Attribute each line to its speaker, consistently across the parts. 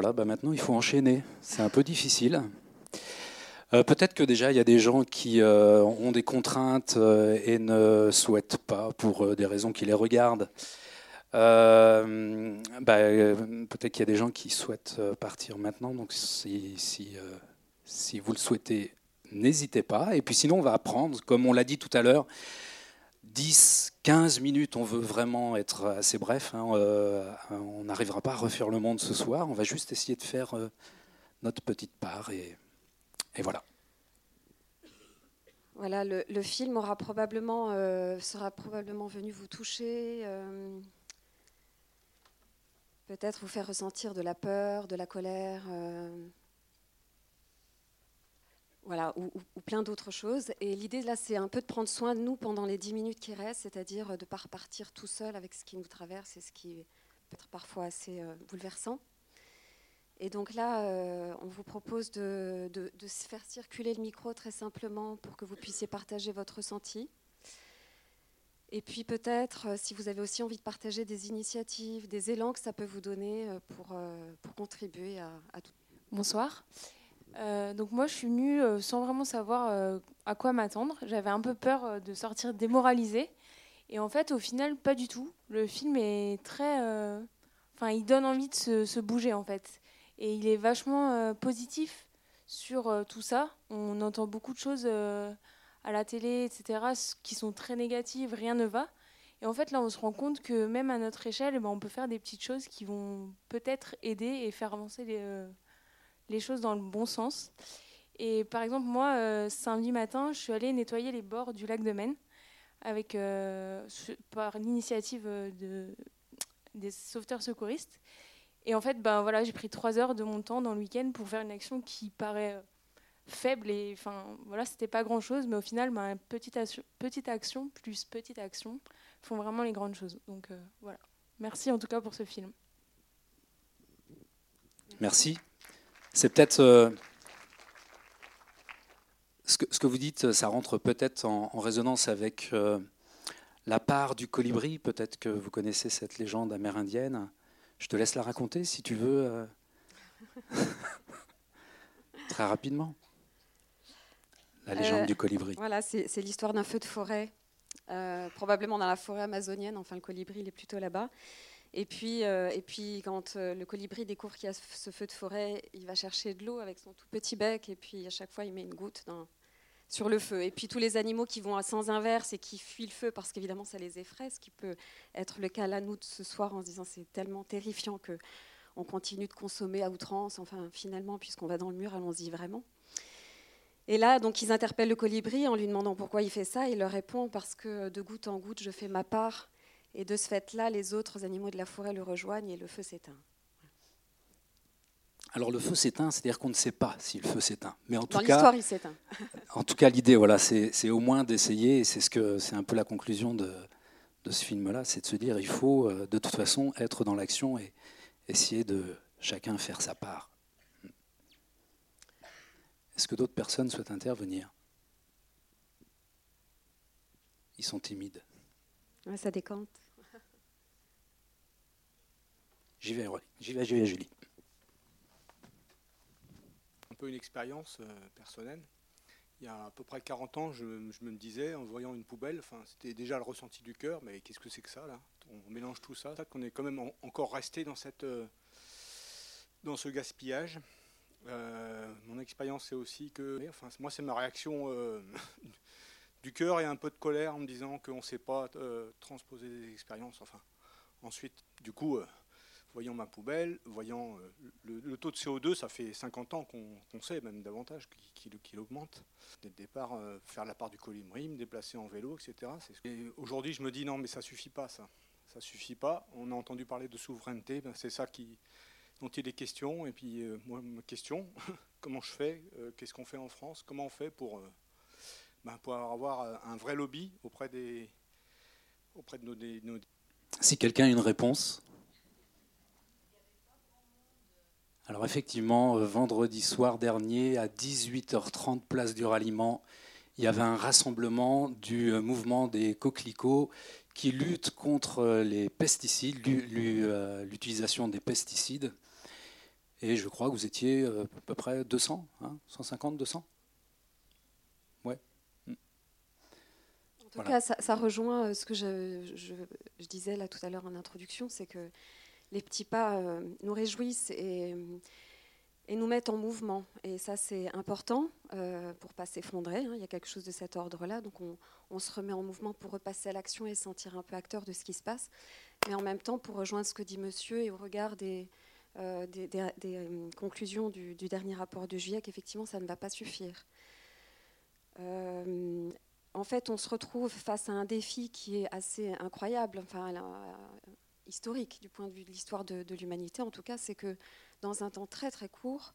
Speaker 1: Voilà, bah maintenant il faut enchaîner. C'est un peu difficile. Euh, peut-être que déjà il y a des gens qui euh, ont des contraintes euh, et ne souhaitent pas, pour des raisons qui les regardent. Bah, peut-être qu'il y a des gens qui souhaitent partir maintenant. Donc si, si, si vous le souhaitez, n'hésitez pas. Et puis sinon, on va apprendre, comme on l'a dit tout à l'heure, 10, 15 minutes, on veut vraiment être assez bref. Hein, on n'arrivera pas à refaire le monde ce soir. On va juste essayer de faire notre petite part et voilà.
Speaker 2: Voilà, le, film aura probablement, euh, sera probablement venu vous toucher, euh, peut-être vous faire ressentir de la peur, de la colère, euh, voilà, ou, plein d'autres choses. Et l'idée là, c'est un peu de prendre soin de nous pendant les dix minutes qui restent, c'est-à-dire de ne pas repartir tout seul avec ce qui nous traverse et ce qui peut être parfois assez bouleversant. Et donc là, euh, on vous propose de, faire circuler le micro très simplement pour que vous puissiez partager votre ressenti. Et puis peut-être, euh, si vous avez aussi envie de partager des initiatives, des élans que ça peut vous donner euh, pour contribuer à, tout.
Speaker 3: Bonsoir. Donc moi, je suis venue sans vraiment savoir à quoi m'attendre. J'avais un peu peur de sortir démoralisée. Et en fait, au final, pas du tout. Le film est très... Enfin, il donne envie de se, bouger, en fait. Et il est vachement euh, positif sur euh, tout ça. On entend beaucoup de choses euh, à la télé, etc., qui sont très négatives, rien ne va. Et en fait, là, on se rend compte que même à notre échelle, eh ben, on peut faire des petites choses qui vont peut-être aider et faire avancer les, les, choses dans le bon sens. Et par exemple, moi, samedi matin, je suis allée nettoyer les bords du lac de Maine avec, par l'initiative de, des sauveteurs secouristes. Et en fait, ben, voilà, j'ai pris trois heures de mon temps dans le week-end pour faire une action qui paraît euh, faible et enfin voilà c'était pas grand chose mais au final ben, petite, action, petite action plus petite action font vraiment les grandes choses donc euh, voilà merci en tout cas pour ce film
Speaker 1: merci c'est peut-être euh, ce, que, ce, que, vous dites ça rentre peut-être en, en, résonance avec la part du colibri peut-être que vous connaissez cette légende amérindienne je te laisse la raconter si tu veux. Euh. Très rapidement. La légende euh, du colibri.
Speaker 2: Voilà, c'est l'histoire d'un feu de forêt, euh, probablement dans la forêt amazonienne. Enfin, le colibri, il est plutôt là-bas. Et puis, et puis, quand le colibri découvre qu'il y a ce feu de forêt, il va chercher de l'eau avec son tout petit bec. Et puis, à chaque fois, il met une goutte sur le feu. Et puis tous les animaux qui vont à sens inverse et qui fuient le feu parce qu'évidemment ça les effraie, ce qui peut être le cas là nous ce soir en se disant c'est tellement terrifiant que on continue de consommer à outrance. Enfin finalement puisqu'on va dans le mur, allons-y vraiment. Et là, donc, ils interpellent le colibri en lui demandant pourquoi il fait ça. Il leur répond parce que de goutte en goutte, je fais ma part. Et de ce fait-là, les autres animaux de la forêt le rejoignent et le feu s'éteint.
Speaker 1: Alors le feu s'éteint, c'est-à-dire qu'on ne sait pas si le feu s'éteint.
Speaker 2: Mais en tout cas, il s'éteint.
Speaker 1: en tout cas, l'idée, voilà, c'est au moins d'essayer. Et c'est ce que c'est un peu la conclusion de, ce film-là, c'est de se dire, il faut euh, de toute façon être dans l'action et essayer de chacun faire sa part. Est-ce que d'autres personnes souhaitent intervenir? Ils sont timides.
Speaker 2: Ça décante.
Speaker 1: J'y vais, j'y vais, j'y vais, Julie
Speaker 4: peu une expérience euh, personnelle. Il y a à peu près 40 ans, je, me disais, en voyant une poubelle, enfin, c'était déjà le ressenti du cœur, mais qu'est-ce que c'est que ça là? On mélange tout ça, qu'on est quand même encore resté dans, cette, euh, dans ce gaspillage. Euh, mon expérience, c'est aussi que, enfin, moi, c'est ma réaction du cœur et un peu de colère en me disant qu'on ne sait pas transposer des expériences. Enfin, ensuite, du coup, voyant ma poubelle, voyant euh, le, taux de CO2, ça fait 50 ans qu'on sait, même davantage, qu'il augmente. Dès le départ, euh, faire la part du colibri, me déplacer en vélo, etc. Aujourd'hui, je me dis non, mais ça suffit pas, ça. Ça suffit pas. On a entendu parler de souveraineté, ben, c'est ça qui, dont il est question. Et puis, euh, moi, ma question, comment je fais Qu'est-ce qu'on fait en France Comment on fait pour, ben, pour avoir un vrai lobby auprès, des, auprès de nos.
Speaker 1: Si quelqu'un a une réponse Alors effectivement, euh, vendredi soir dernier, à 18h30, place du ralliement, il y avait un rassemblement du euh, mouvement des coquelicots qui lutte contre euh, les pesticides, l'utilisation des pesticides. Et je crois que vous étiez à peu près 200, 150, 200 Ouais.
Speaker 2: En tout cas, ça, rejoint ce que je, disais là tout à l'heure en introduction, c'est que les petits pas nous réjouissent et et nous mettre en mouvement. Et ça, c'est important euh, pour pas s'effondrer. Hein. Il y a quelque chose de cet ordre-là. Donc, on, se remet en mouvement pour repasser à l'action et sentir un peu acteur de ce qui se passe. Mais en même temps, pour rejoindre ce que dit monsieur et au regard des, euh, des, euh, conclusions du, dernier rapport de juillet, qu'effectivement, ça ne va pas suffire. Euh, en fait, on se retrouve face à un défi qui est assez incroyable, enfin, historique du point de vue de l'histoire de, l'humanité. En tout cas, c'est que dans un temps très très court,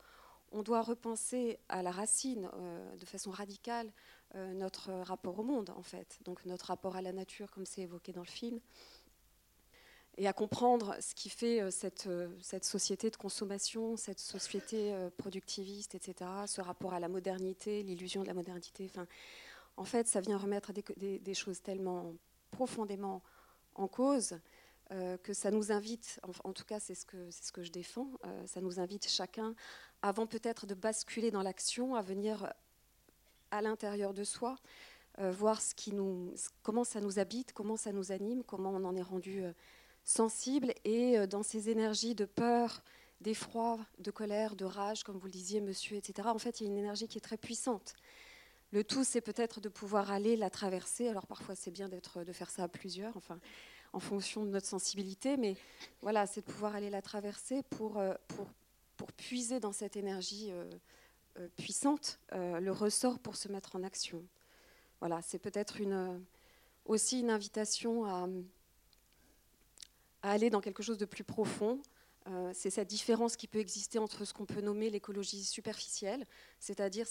Speaker 2: on doit repenser à la racine, euh, de façon radicale, euh, notre rapport au monde, en fait. Donc notre rapport à la nature, comme c'est évoqué dans le film, et à comprendre ce qui fait euh, cette, société de consommation, cette société productiviste, etc., ce rapport à la modernité, l'illusion de la modernité. Enfin, en fait, ça vient remettre des, choses tellement profondément en cause euh, que ça nous invite, en, tout cas c'est ce, que, ce que je défends, euh, ça nous invite chacun, avant peut-être de basculer dans l'action, à venir à l'intérieur de soi, euh, voir ce qui nous, comment ça nous habite, comment ça nous anime, comment on en est rendu sensible, et dans ces énergies de peur, d'effroi, de colère, de rage, comme vous le disiez, monsieur, etc., en fait il y a une énergie qui est très puissante. Le tout, c'est peut-être de pouvoir aller la traverser. Alors parfois, c'est bien d'être, de faire ça à plusieurs. Enfin, en fonction de notre sensibilité, mais voilà, c'est de pouvoir aller la traverser pour, euh, puiser dans cette énergie euh, euh, puissante le ressort pour se mettre en action. Voilà, c'est peut-être aussi une invitation à, aller dans quelque chose de plus profond. C'est cette différence qui peut exister entre ce qu'on peut nommer l'écologie superficielle, c'est-à-dire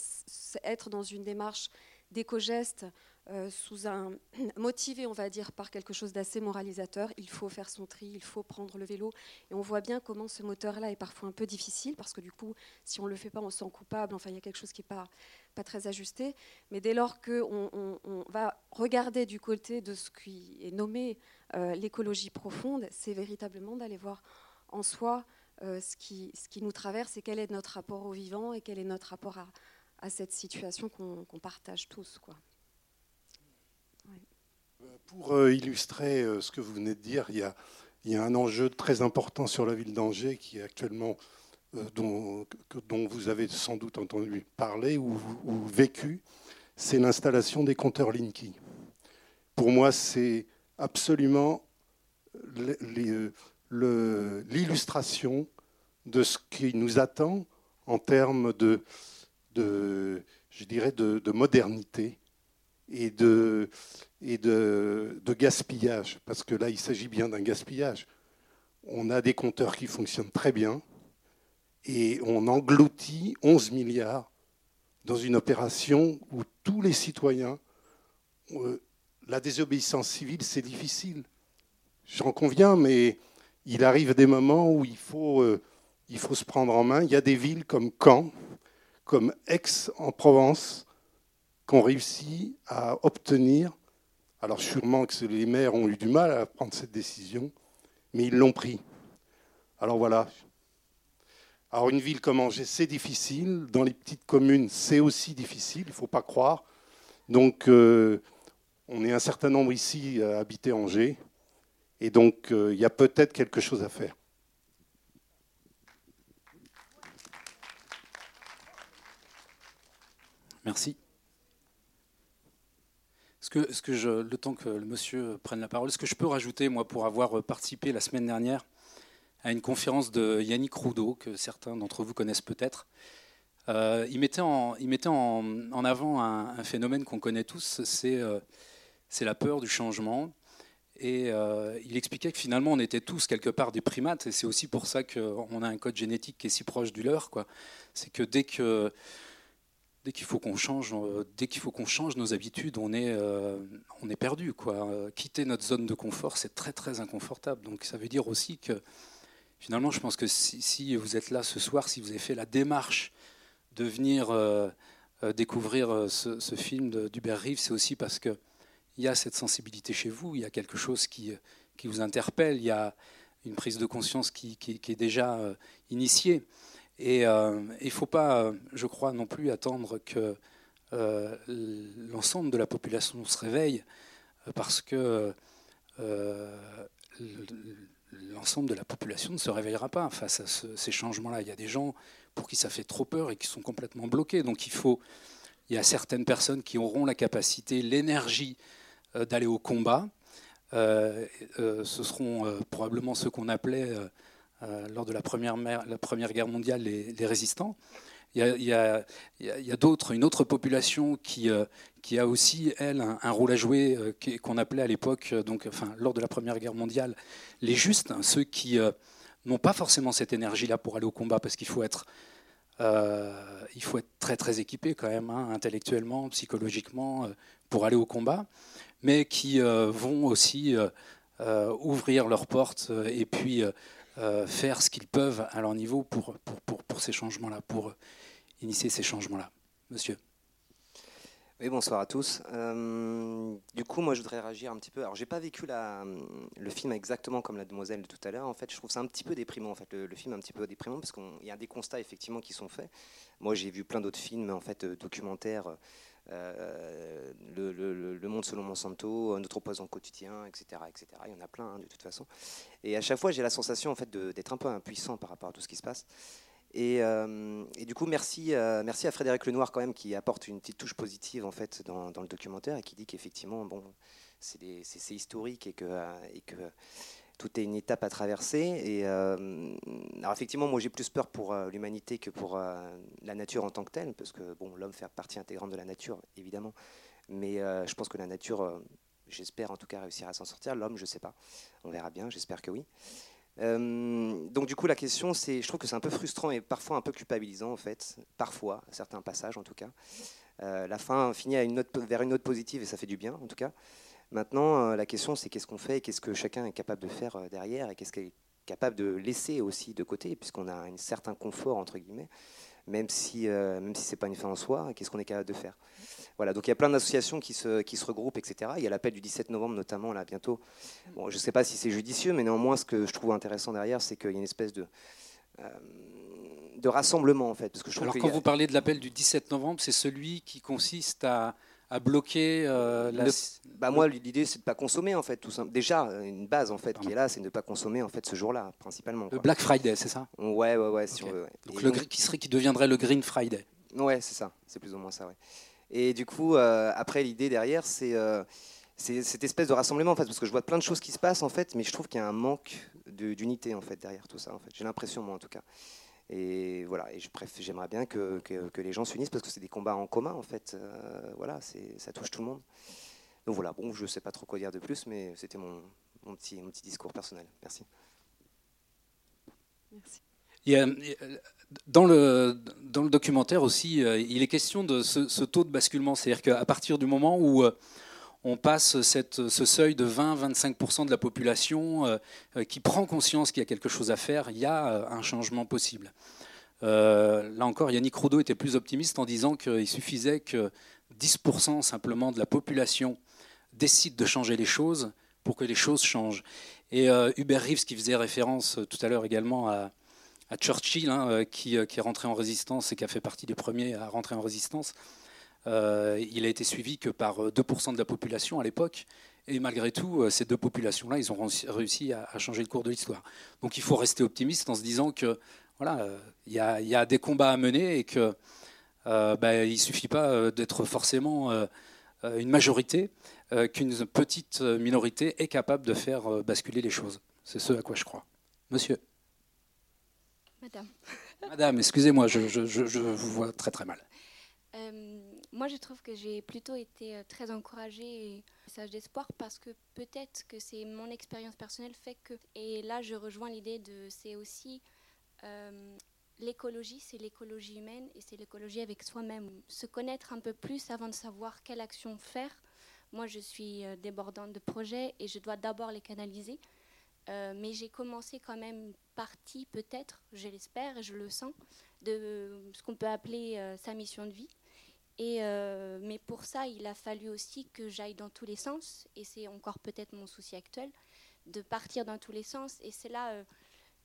Speaker 2: être dans une démarche d'éco-gestes euh, sous un motivé, on va dire, par quelque chose d'assez moralisateur. Il faut faire son tri, il faut prendre le vélo. Et on voit bien comment ce moteur-là est parfois un peu difficile, parce que du coup, si on ne le fait pas, on se sent coupable. Enfin, il y a quelque chose qui n'est pas, très ajusté. Mais dès lors qu'on on, va regarder du côté de ce qui est nommé euh, l'écologie profonde, c'est véritablement d'aller voir en soi euh, ce, qui, nous traverse et quel est notre rapport au vivant et quel est notre rapport à, cette situation qu'on partage tous. Quoi.
Speaker 5: Pour euh, illustrer euh, ce que vous venez de dire, il y, a, un enjeu très important sur la ville d'Angers qui actuellement, euh, dont, vous avez sans doute entendu parler ou, vécu, c'est l'installation des compteurs Linky. Pour moi, c'est absolument l'illustration de ce qui nous attend en termes de, je dirais, de modernité et de, et de, gaspillage, parce que là, il s'agit bien d'un gaspillage. On a des compteurs qui fonctionnent très bien et on engloutit 11 milliards dans une opération où tous les citoyens, euh, la désobéissance civile, c'est difficile. J'en conviens, mais il arrive des moments où il faut, euh, il faut se prendre en main. Il y a des villes comme Caen, comme Aix en Provence, qu'on réussit à obtenir alors sûrement que les maires ont eu du mal à prendre cette décision, mais ils l'ont pris. Alors voilà. Alors une ville comme Angers, c'est difficile. Dans les petites communes, c'est aussi difficile, il ne faut pas croire. Donc euh, on est un certain nombre ici à habiter Angers. Et donc euh, il y a peut-être quelque chose à faire.
Speaker 1: Merci que, ce que je, le temps que le monsieur prenne la parole, ce que je peux rajouter, moi, pour avoir participé la semaine dernière à une conférence de Yannick Roudot, que certains d'entre vous connaissent peut-être, euh, il mettait en, avant un, phénomène qu'on connaît tous, euh, c'est la peur du changement. Et euh, il expliquait que finalement, on était tous quelque part des primates, et c'est aussi pour ça qu'on a un code génétique qui est si proche du leur. C'est que dès que qu'il faut qu'on change, euh, dès qu'il faut qu'on change nos habitudes, on est, euh, perdu. Quitter notre zone de confort, c'est très très inconfortable. Donc ça veut dire aussi que finalement, je pense que si, vous êtes là ce soir, si vous avez fait la démarche de venir découvrir ce, film d'Hubert Reeves, c'est aussi parce qu'il y a cette sensibilité chez vous, il y a quelque chose qui, qui vous interpelle, il y a une prise de conscience qui, qui est déjà initiée. Et il ne faut pas, je crois, non plus attendre que l'ensemble de la population se réveille, parce que l'ensemble de la population ne se réveillera pas face à ces changements-là. Il y a des gens pour qui ça fait trop peur et qui sont complètement bloqués. Donc il faut, il y a certaines personnes qui auront la capacité, l'énergie euh, d'aller au combat. Euh, euh, ce seront probablement ceux qu'on appelait lors de la première, la première, Guerre mondiale les, résistants. Il y a, a, d'autres, une autre population qui, qui a aussi, elle, un, rôle à jouer, qu'on appelait à l'époque, donc, enfin, lors de la Première Guerre mondiale, les justes, hein, ceux qui n'ont pas forcément cette énergie-là pour aller au combat, parce qu'il faut être, euh, il faut être très très équipé quand même, hein, intellectuellement, psychologiquement, euh, pour aller au combat, mais qui euh, vont aussi ouvrir leurs portes et puis faire ce qu'ils peuvent à leur niveau pour, pour, pour, pour ces changements-là, pour initier ces changements-là. Monsieur.
Speaker 6: Oui, bonsoir à tous. Euh, du coup, moi, je voudrais réagir un petit peu. Alors, j'ai pas vécu le film exactement comme la demoiselle de tout à l'heure. En fait, je trouve ça un petit peu déprimant. En fait, le, film un petit peu déprimant parce qu'il y a des constats effectivement qui sont faits. Moi, j'ai vu plein d'autres films, en fait, euh, documentaires. Euh, le, Monde selon Monsanto, Notre poison quotidien, etc., etc. Il y en a plein hein, de toute façon. Et à chaque fois, j'ai la sensation en fait d'être un peu impuissant par rapport à tout ce qui se passe. Euh, et, du coup, merci, euh, merci à Frédéric Lenoir quand même qui apporte une petite touche positive en fait dans, le documentaire et qui dit qu'effectivement, bon, c'est historique et que, et que tout est une étape à traverser. Et euh, alors effectivement, moi j'ai plus peur pour l'humanité que pour la nature en tant que telle, parce que bon, l'homme fait partie intégrante de la nature, évidemment. Mais je pense que la nature, j'espère en tout cas réussir à s'en sortir. L'homme, je sais pas. On verra bien. J'espère que oui. Euh, donc du coup la question c'est, je trouve que c'est un peu frustrant et parfois un peu culpabilisant en fait, parfois, certains passages en tout cas. Euh, la fin finit vers une note positive et ça fait du bien en tout cas. Maintenant euh, la question c'est qu'est-ce qu'on fait et qu'est-ce que chacun est capable de faire derrière et qu'est-ce qu'il est capable de laisser aussi de côté puisqu'on a un certain confort entre guillemets même si, euh, même si ce n'est pas une fin en soi, qu'est-ce qu'on est capable de faire Voilà, donc il y a plein d'associations qui se, qui se regroupent, etc. Il y a l'appel du 17 novembre notamment, là, bientôt. Bon, je ne sais pas si c'est judicieux, mais néanmoins, ce que je trouve intéressant derrière, c'est qu'il y a une espèce de... Euh, de rassemblement en fait. Parce que je
Speaker 1: Alors quand vous parlez de l'appel du 17 novembre, c'est celui qui consiste à, à bloquer euh, la...
Speaker 6: bah moi, l'idée, c'est de ne pas consommer, en fait, tout simple. Déjà, une base, en fait, qui est là, c'est de ne pas consommer, en fait, ce jour-là, principalement.
Speaker 1: Le Black Friday, c'est ça?
Speaker 6: Ouais, ouais, ouais.
Speaker 1: Donc, le, qui, serait, qui deviendrait le Green Friday
Speaker 6: Ouais, c'est ça. C'est plus ou moins ça, ouais. Et du coup, euh, après, l'idée derrière, euh, c'est cette espèce de rassemblement, en fait, parce que je vois plein de choses qui se passent, en fait, mais je trouve qu'il y a un manque d'unité, en fait, derrière tout ça, en fait. J'ai l'impression, moi, en tout cas. Et voilà, et j'aimerais bien que, que, les gens s'unissent parce que c'est des combats en commun en fait. Euh, voilà, ça touche tout le monde. Donc voilà, bon, je ne sais pas trop quoi dire de plus, mais c'était mon, mon, petit, mon petit discours personnel. Merci.
Speaker 2: Merci.
Speaker 1: Dans, le, dans le documentaire aussi, euh, il est question de ce, ce taux de basculement. C'est-à-dire qu'à partir du moment où euh, on passe ce seuil de 20-25% de la population euh, euh, qui prend conscience qu'il y a quelque chose à faire, il y a euh, un changement possible. là encore, Yannick Roudot était plus optimiste en disant qu'il suffisait que 10% simplement de la population décide de changer les choses pour que les choses changent. Et Hubert Reeves, qui faisait référence tout à l'heure également à, Churchill, hein, qui, est rentré en résistance et qui a fait partie des premiers à rentrer en résistance, euh, il a été suivi que par 2% euh, de la population à l'époque. Et malgré tout, euh, ces deux populations-là, ils ont réussi à, changer le cours de l'histoire. Donc il faut rester optimiste en se disant que voilà, il y, a des combats à mener et que bah, il ne suffit pas d'être forcément une majorité, qu'une petite minorité est capable de faire basculer les choses. C'est ce à quoi je crois. Monsieur.
Speaker 7: Madame.
Speaker 1: Madame, excusez-moi, je, je, vous vois très très mal.
Speaker 7: Moi, je trouve que j'ai plutôt été euh, très encouragée et message d'espoir parce que peut-être que c'est mon expérience personnelle fait que. Et là, je rejoins l'idée de. C'est aussi. Euh, l'écologie, c'est l'écologie humaine et c'est l'écologie avec soi-même. Se connaître un peu plus avant de savoir quelle action faire. Moi, je suis euh, débordante de projets et je dois d'abord les canaliser. mais j'ai commencé quand même partie, peut-être, je l'espère et je le sens, de ce qu'on peut appeler sa mission de vie. Euh, mais pour ça, il a fallu aussi que j'aille dans tous les sens, et c'est encore peut-être mon souci actuel, de partir dans tous les sens. Et c'est là, euh,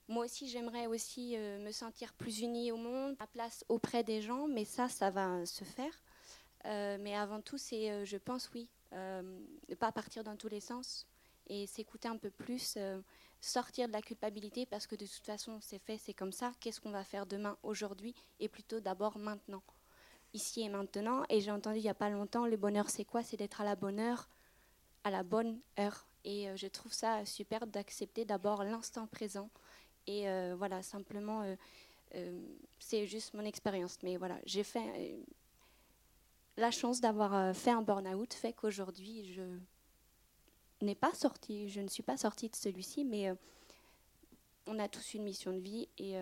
Speaker 7: moi aussi, j'aimerais aussi euh, me sentir plus unie au monde, à place auprès des gens, mais ça, ça va se faire. Mais avant tout, c'est, je pense, oui, ne pas partir dans tous les sens et s'écouter un peu plus, sortir de la culpabilité parce que de toute façon, c'est fait, c'est comme ça. Qu'est-ce qu'on va faire demain, aujourd'hui et plutôt d'abord maintenant, ici et maintenant. Et j'ai entendu il n'y a pas longtemps, le bonheur, c'est quoi? C'est d'être à la bonne heure, à la bonne heure. Et je trouve ça super d'accepter d'abord l'instant présent et euh, voilà, simplement, euh, euh, c'est juste mon expérience. Mais voilà, j'ai fait la chance d'avoir fait un burn-out, fait qu'aujourd'hui, je n'ai pas sorti, je ne suis pas sortie de celui-ci, mais on a tous une mission de vie et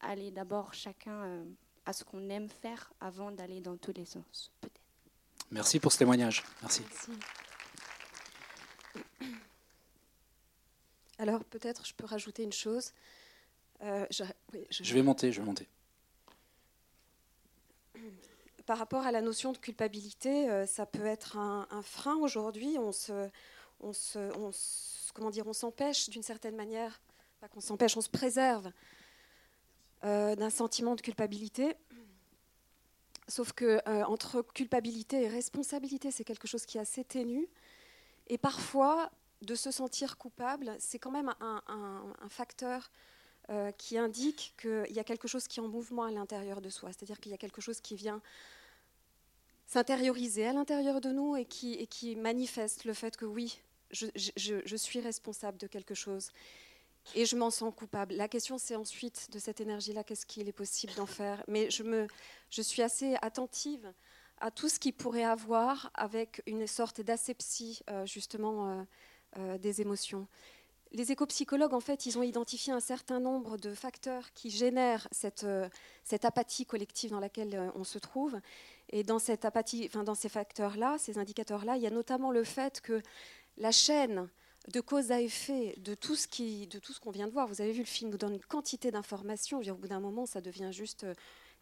Speaker 7: aller d'abord chacun à ce qu'on aime faire avant d'aller dans tous les sens, peut-être.
Speaker 1: Merci pour ce témoignage. Merci.
Speaker 2: Alors peut-être je peux rajouter une chose.
Speaker 1: Euh, je... vais monter, je vais monter.
Speaker 2: Par rapport à la notion de culpabilité, euh, ça peut être un, frein aujourd'hui. On se, on se, comment dire, on s'empêche d'une certaine manière, pas qu'on s'empêche, on se préserve euh, d'un sentiment de culpabilité. Sauf que entre culpabilité et responsabilité, c'est quelque chose qui est assez ténu. Et parfois, de se sentir coupable, c'est quand même un, facteur euh, qui indique qu'il y a quelque chose qui est en mouvement à l'intérieur de soi, c'est-à-dire qu'il y a quelque chose qui vient s'intérioriser à l'intérieur de nous et qui, manifeste le fait que oui, je, suis responsable de quelque chose et je m'en sens coupable. La question, c'est ensuite de cette énergie-là, qu'est-ce qu'il est possible d'en faire? Mais je, me, je suis assez attentive à tout ce qui pourrait avoir avec une sorte d'asepsie, euh, justement, euh, euh, des émotions. Les éco-psychologues, en fait, ils ont identifié un certain nombre de facteurs qui génèrent cette, cette apathie collective dans laquelle on se trouve. Et dans cette apathie, dans ces facteurs-là, ces indicateurs-là, il y a notamment le fait que la chaîne de cause à effet de tout ce qu'on vient de voir. Vous avez vu le film nous donne une quantité d'informations. Au bout d'un moment, ça devient juste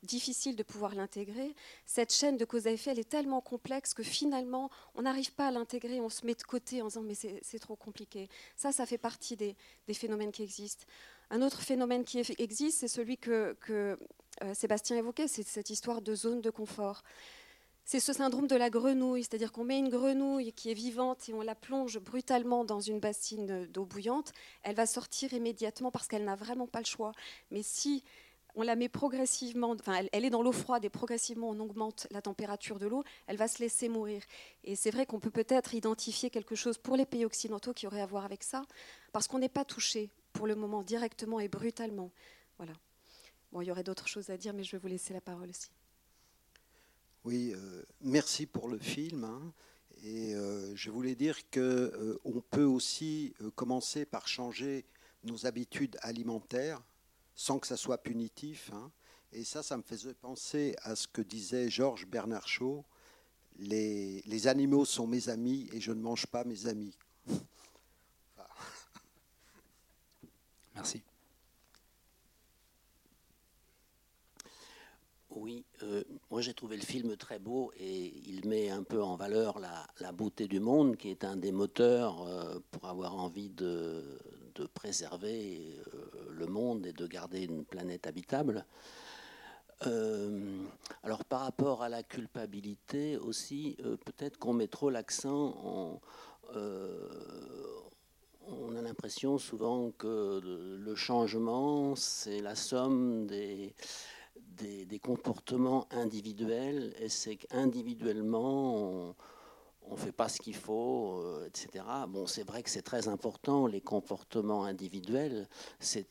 Speaker 2: difficile de pouvoir l'intégrer. Cette chaîne de cause à effet, elle est tellement complexe que finalement, on n'arrive pas à l'intégrer, on se met de côté en disant mais c'est trop compliqué. Ça, ça fait partie des, phénomènes qui existent. Un autre phénomène qui existe, c'est celui que, euh, Sébastien évoquait, c'est cette histoire de zone de confort. C'est ce syndrome de la grenouille, c'est-à-dire qu'on met une grenouille qui est vivante et on la plonge brutalement dans une bassine d'eau bouillante, elle va sortir immédiatement parce qu'elle n'a vraiment pas le choix. Mais si on la met progressivement, enfin, elle, est dans l'eau froide et progressivement on augmente la température de l'eau, elle va se laisser mourir. Et c'est vrai qu'on peut peut-être identifier quelque chose pour les pays occidentaux qui aurait à voir avec ça, parce qu'on n'est pas touché pour le moment directement et brutalement. Voilà. Bon, il y aurait d'autres choses à dire, mais je vais vous laisser la parole aussi.
Speaker 8: Oui, euh, merci pour le film. Hein. et euh, je voulais dire qu'on euh, on peut aussi commencer par changer nos habitudes alimentaires sans que ça soit punitif. Hein. Et ça, ça me faisait penser à ce que disait Georges Bernard Shaw les, les, animaux sont mes amis et je ne mange pas mes amis.
Speaker 1: Merci.
Speaker 9: Oui, euh, moi j'ai trouvé le film très beau et il met un peu en valeur la, beauté du monde, qui est un des moteurs euh, pour avoir envie de, préserver euh, le monde et de garder une planète habitable. Euh, alors par rapport à la culpabilité aussi, peut-être qu'on met trop l'accent en... on a l'impression souvent que le changement, c'est la somme des, des, comportements individuels, et c'est qu'individuellement, on, ne fait pas ce qu'il faut, euh, etc. Bon, c'est vrai que c'est très important, les comportements individuels, c'est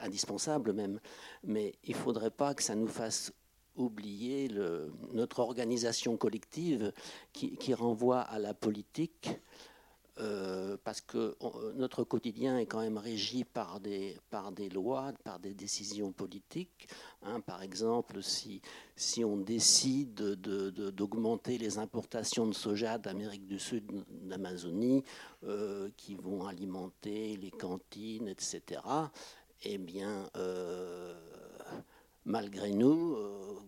Speaker 9: indispensable même, mais il ne faudrait pas que ça nous fasse oublier notre organisation collective qui, renvoie à la politique euh, parce que notre quotidien est quand même régi par des, par des lois, par des décisions politiques. Hein. par exemple, si, si on décide d'augmenter les importations de soja d'Amérique du Sud, d'Amazonie, euh, qui vont alimenter les cantines, etc., eh bien, euh, malgré nous, euh,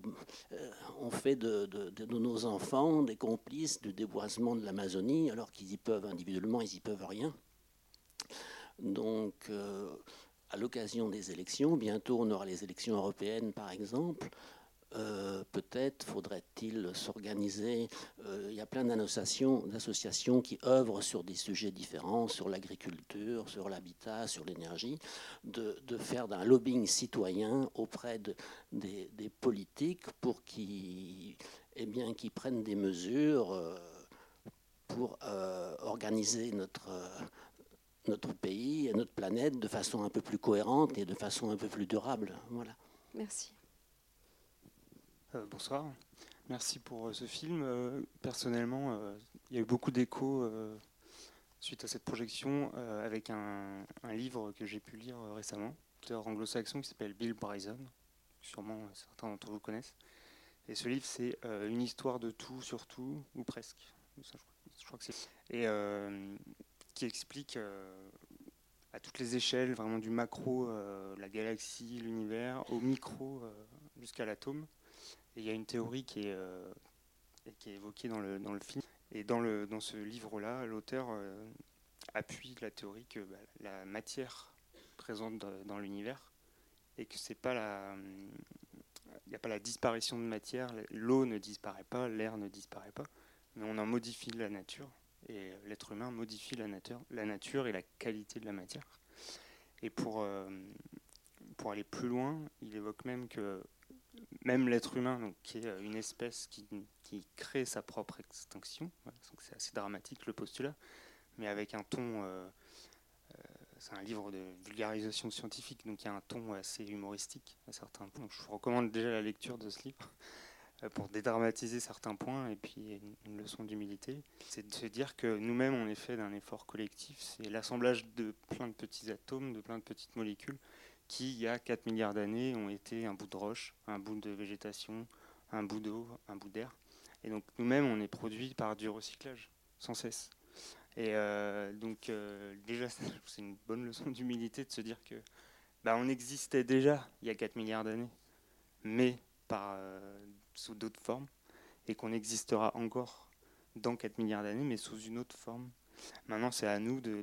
Speaker 9: euh, on fait de, nos enfants des complices du déboisement de l'Amazonie, alors qu'ils y peuvent individuellement, ils y peuvent rien. Donc, euh, à l'occasion des élections, bientôt on aura les élections européennes par exemple, peut-être faudrait-il s'organiser. Euh, il y a plein d'associations qui œuvrent sur des sujets différents, sur l'agriculture, sur l'habitat, sur l'énergie, de, faire d'un lobbying citoyen auprès de, des, politiques pour qu'ils eh prennent des mesures euh, pour organiser notre notre pays et notre planète de façon un peu plus cohérente et de façon un peu plus durable. Voilà.
Speaker 2: Merci.
Speaker 10: Euh, bonsoir. Merci pour euh, ce film. Euh, personnellement, il y a eu beaucoup d'échos suite à cette projection avec un, livre que j'ai pu lire récemment, auteur anglo-saxon qui s'appelle Bill Bryson. Sûrement certains d'entre vous connaissent. Et ce livre, c'est une histoire de tout sur tout, ou presque. je, crois, que c'est. Et qui explique à toutes les échelles, vraiment du macro, la galaxie, l'univers, au micro, jusqu'à l'atome, il y a une théorie qui est, euh, qui est évoquée dans le, dans le film. Et dans, le, dans ce livre-là, l'auteur euh, appuie la théorie que bah, la matière présente dans, l'univers et que c'est pas la. N'y a pas la disparition de matière, l'eau ne disparaît pas, l'air ne disparaît pas, mais on en modifie la nature et l'être humain modifie la nature, la nature et la qualité de la matière. Et pour, euh, pour aller plus loin, il évoque même que même l'être humain, donc, qui est euh, une espèce qui, crée sa propre extinction, c'est assez dramatique le postulat, mais avec un ton, euh, euh, c'est un livre de vulgarisation scientifique, donc il y a un ton assez humoristique à certains points. je vous recommande déjà la lecture de ce livre pour dédramatiser certains points et puis une, leçon d'humilité. C'est de se dire que nous-mêmes, on est fait d'un effort collectif, c'est l'assemblage de plein de petits atomes, de plein de petites molécules qui, il y a 4 milliards d'années, ont été un bout de roche, un bout de végétation, un bout d'eau, un bout d'air. Et donc nous-mêmes, on est produit par du recyclage, sans cesse. Et euh, donc euh, déjà, c'est une bonne leçon d'humilité de se dire que bah, on existait déjà il y a 4 milliards d'années, mais par, euh, sous d'autres formes, et qu'on existera encore dans 4 milliards d'années, mais sous une autre forme. Maintenant, c'est à nous de,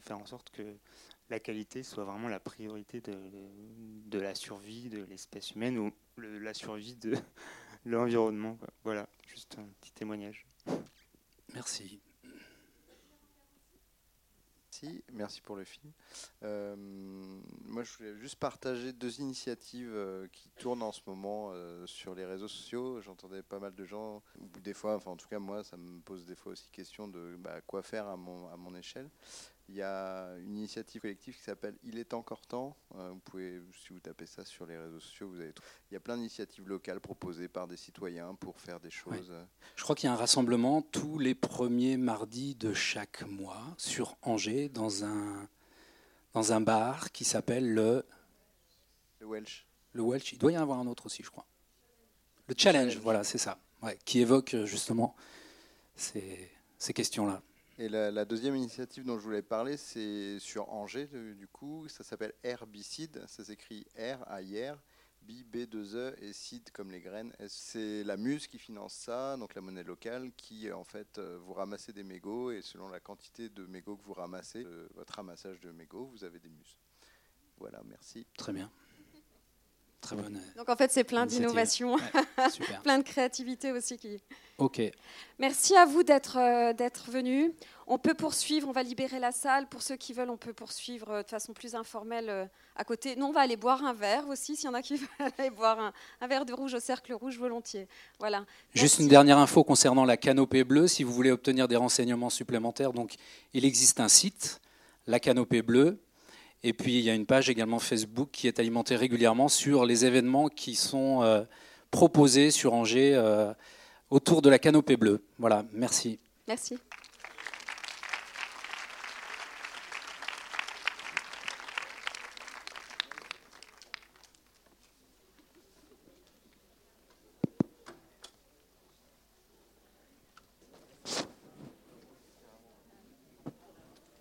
Speaker 10: faire en sorte que la qualité soit vraiment la priorité de, de la survie de l'espèce humaine ou la survie de l'environnement. Voilà, juste un petit témoignage.
Speaker 1: Merci.
Speaker 11: Merci, merci pour le film. Euh, moi, je voulais juste partager deux initiatives euh, qui tournent en ce moment euh, sur les réseaux sociaux. J'entendais pas mal de gens, ou des fois, enfin en tout cas moi, ça me pose des fois aussi question de bah, quoi faire à mon, à mon échelle. Il y a une initiative collective qui s'appelle Il est encore temps. Euh, vous pouvez, si vous tapez ça sur les réseaux sociaux, vous avez Il y a plein d'initiatives locales proposées par des citoyens pour faire des choses.
Speaker 1: Je crois qu'il y a un rassemblement tous les premiers mardis de chaque mois sur Angers dans un, dans un bar qui s'appelle le.
Speaker 11: Le Welsh.
Speaker 1: Le Welsh. Il doit y en avoir un autre aussi, je crois. Le Challenge, voilà, c'est ça. qui évoque justement ces, ces questions-là.
Speaker 11: Et la, deuxième initiative dont je voulais parler, c'est sur Angers, du coup. Ça s'appelle Herbicide. Ça s'écrit R, A, I, R, B, B, 2, E et Cide comme les graines. C'est la Muse qui finance ça, donc la monnaie locale, qui en fait euh, vous ramassez des mégots et selon la quantité de mégots que vous ramassez, euh, votre ramassage de mégots, vous avez des muses. Voilà, merci.
Speaker 1: Très bien. Très bonne.
Speaker 2: Donc en fait, c'est plein d'innovation, plein de créativité aussi. Qui...
Speaker 1: Ok.
Speaker 2: Merci à vous d'être euh, d'être venus. On peut poursuivre, on va libérer la salle. Pour ceux qui veulent, on peut poursuivre euh, de façon plus informelle euh, à côté. Nous, on va aller boire un verre aussi, s'il y en a qui veulent aller boire un, un, verre de rouge au cercle rouge volontiers. Voilà.
Speaker 1: Juste une dernière info concernant la canopée bleue. Si vous voulez obtenir des renseignements supplémentaires, donc il existe un site, la canopée bleue et puis il y a une page également Facebook qui est alimentée régulièrement sur les événements qui sont euh, proposés sur Angers euh, autour de la canopée bleue. Voilà, merci.
Speaker 2: Merci.